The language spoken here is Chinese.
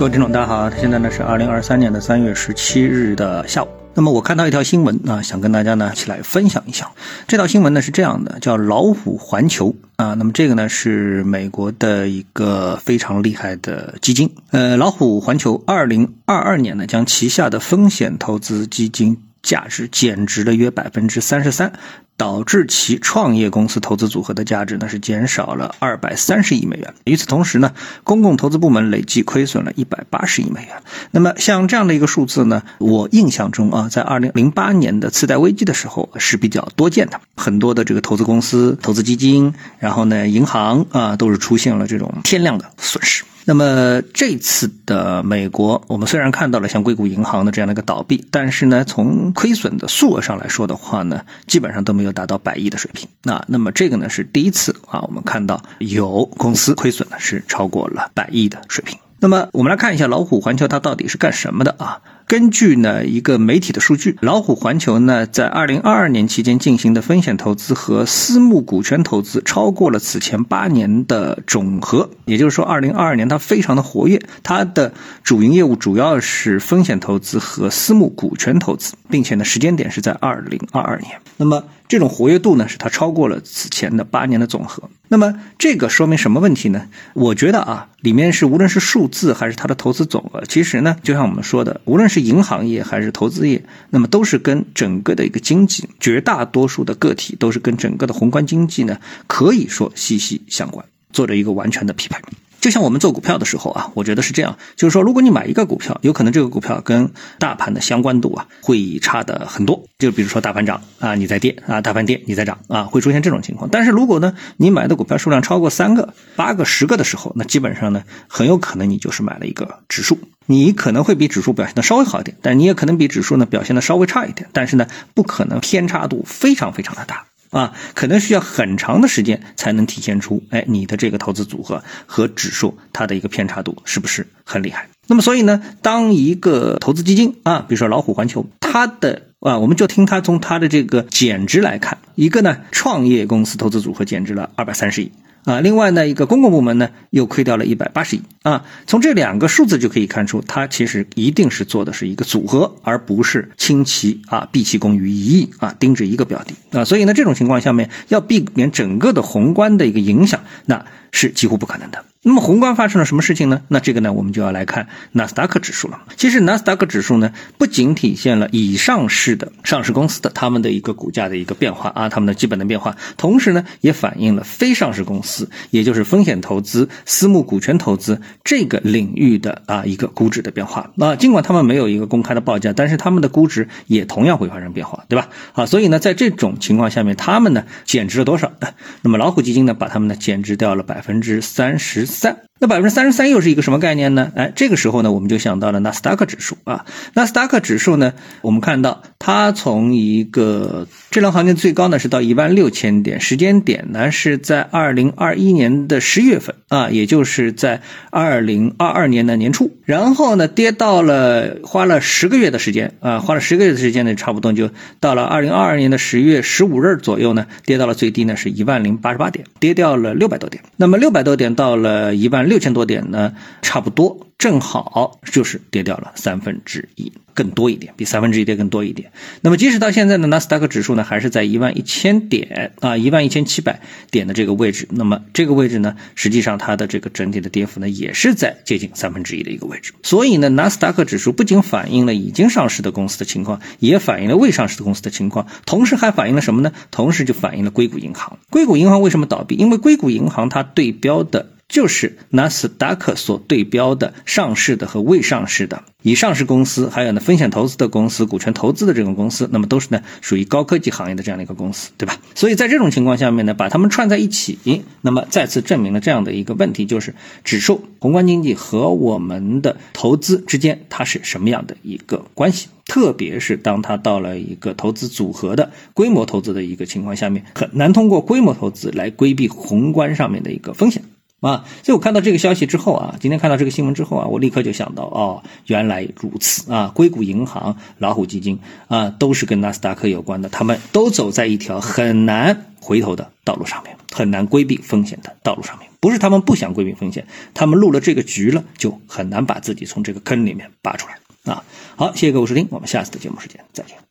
各位听众，大家好，现在呢是二零二三年的三月十七日的下午。那么我看到一条新闻啊，想跟大家呢一起来分享一下。这条新闻呢是这样的，叫老虎环球啊。那么这个呢是美国的一个非常厉害的基金。呃，老虎环球二零二二年呢将旗下的风险投资基金价值减值了约百分之三十三。导致其创业公司投资组合的价值呢是减少了二百三十亿美元。与此同时呢，公共投资部门累计亏损了一百八十亿美元。那么像这样的一个数字呢，我印象中啊，在二零零八年的次贷危机的时候是比较多见的。很多的这个投资公司、投资基金，然后呢，银行啊，都是出现了这种天量的损失。那么这次的美国，我们虽然看到了像硅谷银行的这样的一个倒闭，但是呢，从亏损的数额上来说的话呢，基本上都没有达到百亿的水平。那那么这个呢是第一次啊，我们看到有公司亏损呢是超过了百亿的水平。那么我们来看一下老虎环球它到底是干什么的啊？根据呢一个媒体的数据，老虎环球呢在二零二二年期间进行的风险投资和私募股权投资超过了此前八年的总和，也就是说，二零二二年它非常的活跃，它的主营业务主要是风险投资和私募股权投资，并且呢时间点是在二零二二年。那么这种活跃度呢，是它超过了此前的八年的总和。那么这个说明什么问题呢？我觉得啊，里面是无论是数字还是它的投资总额，其实呢，就像我们说的，无论是银行业还是投资业，那么都是跟整个的一个经济，绝大多数的个体都是跟整个的宏观经济呢，可以说息息相关，做着一个完全的匹配。就像我们做股票的时候啊，我觉得是这样，就是说，如果你买一个股票，有可能这个股票跟大盘的相关度啊会差的很多。就比如说大盘涨啊，你在跌啊；大盘跌，你在涨啊，会出现这种情况。但是如果呢，你买的股票数量超过三个、八个、十个的时候，那基本上呢，很有可能你就是买了一个指数。你可能会比指数表现的稍微好一点，但你也可能比指数呢表现的稍微差一点。但是呢，不可能偏差度非常非常的大。啊，可能需要很长的时间才能体现出，哎，你的这个投资组合和指数它的一个偏差度是不是很厉害？那么，所以呢，当一个投资基金啊，比如说老虎环球，它的啊，我们就听它从它的这个减值来看，一个呢，创业公司投资组合减值了二百三十亿。啊，另外呢，一个公共部门呢又亏掉了一百八十亿啊。从这两个数字就可以看出，它其实一定是做的是一个组合，而不是倾其啊毕其功于一役啊盯着一个标的啊。所以呢，这种情况下面要避免整个的宏观的一个影响，那是几乎不可能的。那么宏观发生了什么事情呢？那这个呢，我们就要来看纳斯达克指数了。其实纳斯达克指数呢，不仅体现了已上市的上市公司的他们的一个股价的一个变化啊，他们的基本的变化，同时呢，也反映了非上市公司，也就是风险投资、私募股权投资这个领域的啊一个估值的变化。那尽管他们没有一个公开的报价，但是他们的估值也同样会发生变化，对吧？啊，所以呢，在这种情况下面，他们呢减值了多少？那么老虎基金呢，把他们呢减值掉了百分之三十。三，那百分之三十三又是一个什么概念呢？哎，这个时候呢，我们就想到了纳斯达克指数啊。纳斯达克指数呢，我们看到它从一个这轮行情最高呢是到一万六千点，时间点呢是在二零二一年的十月份啊，也就是在二零二二年的年初，然后呢跌到了花了十个月的时间啊，花了十个月的时间呢，差不多就到了二零二二年的十月十五日左右呢，跌到了最低呢是一万零八十八点，跌掉了六百多点。那么六百多点到了。一万六千多点呢，差不多正好就是跌掉了三分之一。更多一点，比三分之一跌更多一点。那么，即使到现在呢，纳斯达克指数呢还是在一万一千点啊，一万一千七百点的这个位置。那么，这个位置呢，实际上它的这个整体的跌幅呢，也是在接近三分之一的一个位置。所以呢，纳斯达克指数不仅反映了已经上市的公司的情况，也反映了未上市的公司的情况，同时还反映了什么呢？同时就反映了硅谷银行。硅谷银行为什么倒闭？因为硅谷银行它对标的。就是纳斯达克所对标的上市的和未上市的，以上市公司，还有呢风险投资的公司、股权投资的这种公司，那么都是呢属于高科技行业的这样的一个公司，对吧？所以在这种情况下面呢，把它们串在一起，那么再次证明了这样的一个问题，就是指数、宏观经济和我们的投资之间它是什么样的一个关系？特别是当它到了一个投资组合的规模投资的一个情况下面，很难通过规模投资来规避宏观上面的一个风险。啊，所以我看到这个消息之后啊，今天看到这个新闻之后啊，我立刻就想到，哦，原来如此啊，硅谷银行、老虎基金啊，都是跟纳斯达克有关的，他们都走在一条很难回头的道路上面，很难规避风险的道路上面。不是他们不想规避风险，他们入了这个局了，就很难把自己从这个坑里面拔出来啊。好，谢谢各位收听，我们下次的节目时间再见。